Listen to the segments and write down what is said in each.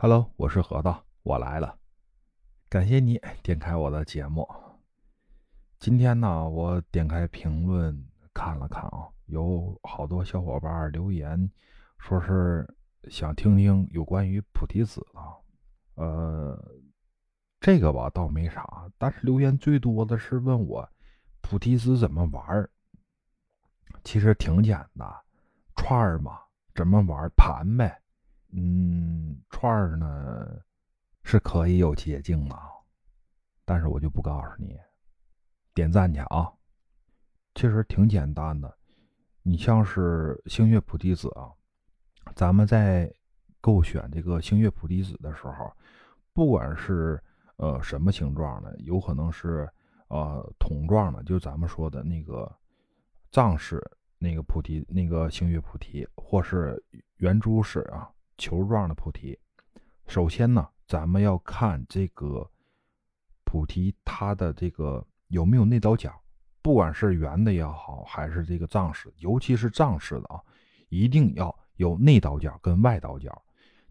Hello，我是核桃，我来了。感谢你点开我的节目。今天呢，我点开评论看了看啊，有好多小伙伴留言，说是想听听有关于菩提子的。呃，这个吧倒没啥，但是留言最多的是问我菩提子怎么玩儿。其实挺简单，串儿嘛，怎么玩？盘呗。嗯，串儿呢是可以有捷径的，但是我就不告诉你。点赞去啊！其实挺简单的。你像是星月菩提子啊，咱们在购选这个星月菩提子的时候，不管是呃什么形状的，有可能是呃桶状的，就咱们说的那个藏式那个菩提，那个星月菩提，或是圆珠式啊。球状的菩提，首先呢，咱们要看这个菩提它的这个有没有内倒角，不管是圆的也好，还是这个藏式，尤其是藏式的啊，一定要有内倒角跟外倒角。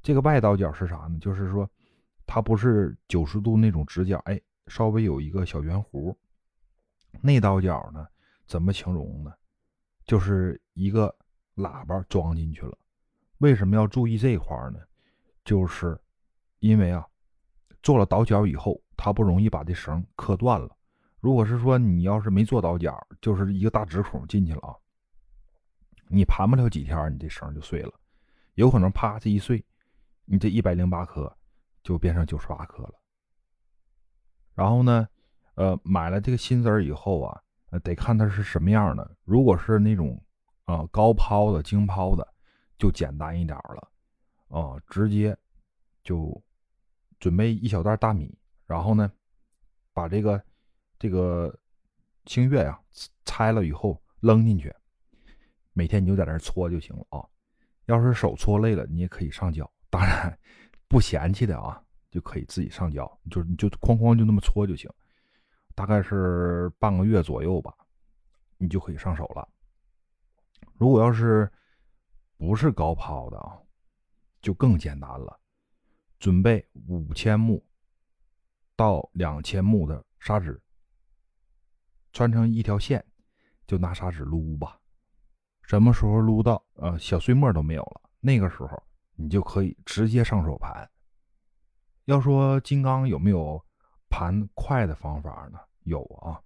这个外倒角是啥呢？就是说它不是九十度那种直角，哎，稍微有一个小圆弧。内倒角呢，怎么形容呢？就是一个喇叭装进去了。为什么要注意这一块呢？就是因为啊，做了倒角以后，它不容易把这绳磕断了。如果是说你要是没做倒角，就是一个大直孔进去了啊，你盘不了几天，你这绳就碎了，有可能啪这一碎，你这一百零八颗就变成九十八颗了。然后呢，呃，买了这个新子以后啊，得看它是什么样的。如果是那种啊高抛的、精抛的。就简单一点了，啊，直接就准备一小袋大米，然后呢，把这个这个星月呀拆了以后扔进去，每天你就在那搓就行了啊。要是手搓累了，你也可以上脚，当然不嫌弃的啊，就可以自己上脚，就是你就哐哐就那么搓就行，大概是半个月左右吧，你就可以上手了。如果要是不是高抛的啊，就更简单了。准备五千目到两千目的砂纸，穿成一条线，就拿砂纸撸吧。什么时候撸到呃小碎末都没有了，那个时候你就可以直接上手盘。要说金刚有没有盘快的方法呢？有啊，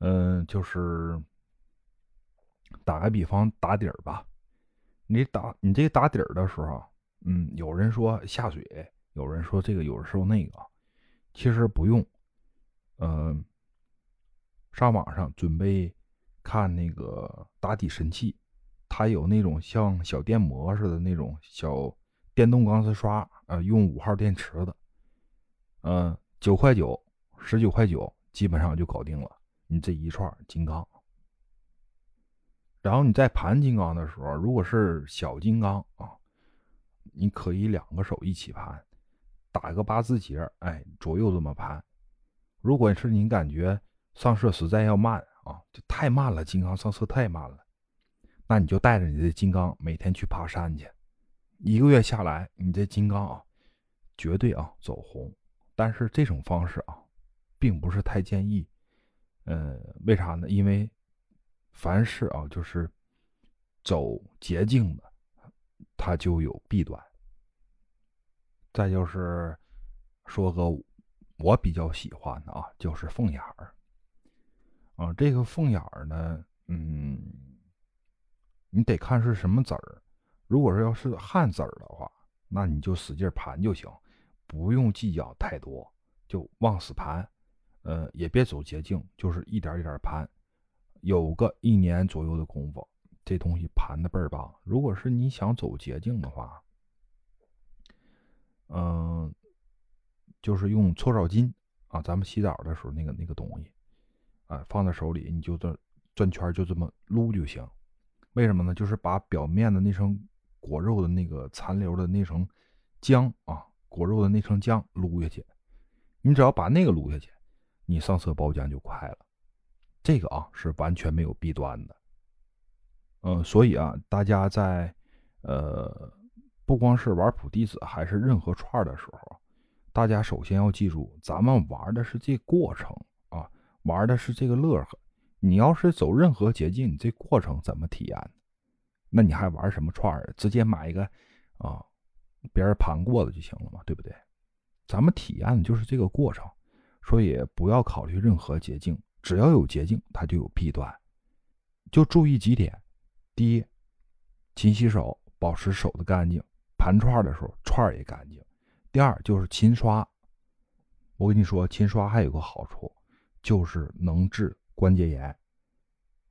嗯，就是打个比方，打底儿吧。你打你这个打底儿的时候，嗯，有人说下水，有人说这个，有人说那个，其实不用。嗯，上网上准备看那个打底神器，它有那种像小电摩似的那种小电动钢丝刷，呃，用五号电池的，嗯，九块九，十九块九，基本上就搞定了。你这一串金刚。然后你在盘金刚的时候，如果是小金刚啊，你可以两个手一起盘，打个八字结，哎，左右这么盘。如果是你感觉上色实在要慢啊，就太慢了，金刚上色太慢了，那你就带着你的金刚每天去爬山去，一个月下来，你这金刚啊，绝对啊走红。但是这种方式啊，并不是太建议。呃，为啥呢？因为。凡事啊，就是走捷径的，它就有弊端。再就是说个我比较喜欢的啊，就是凤眼儿。啊，这个凤眼儿呢，嗯，你得看是什么籽儿。如果说要是旱籽儿的话，那你就使劲盘就行，不用计较太多，就往死盘。呃，也别走捷径，就是一点一点盘。有个一年左右的功夫，这东西盘的倍儿棒。如果是你想走捷径的话，嗯，就是用搓澡巾啊，咱们洗澡的时候那个那个东西，啊，放在手里，你就这转圈就这么撸就行。为什么呢？就是把表面的那层果肉的那个残留的那层浆啊，果肉的那层浆撸下去。你只要把那个撸下去，你上色包浆就快了。这个啊是完全没有弊端的，嗯，所以啊，大家在呃不光是玩普弟子，还是任何串的时候，大家首先要记住，咱们玩的是这过程啊，玩的是这个乐呵。你要是走任何捷径，这过程怎么体验？那你还玩什么串儿？直接买一个啊，别人盘过的就行了嘛，对不对？咱们体验的就是这个过程，所以不要考虑任何捷径。只要有捷径，它就有弊端。就注意几点：第一，勤洗手，保持手的干净；盘串的时候，串也干净。第二，就是勤刷。我跟你说，勤刷还有个好处，就是能治关节炎。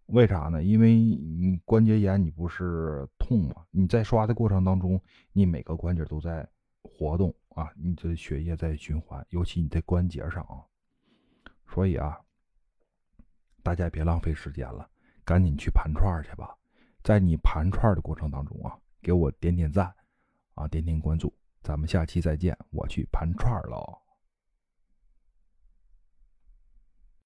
为啥呢？因为你关节炎，你不是痛吗？你在刷的过程当中，你每个关节都在活动啊，你的血液在循环，尤其你在关节上啊。所以啊，大家别浪费时间了，赶紧去盘串去吧。在你盘串的过程当中啊，给我点点赞啊，点点关注。咱们下期再见，我去盘串喽。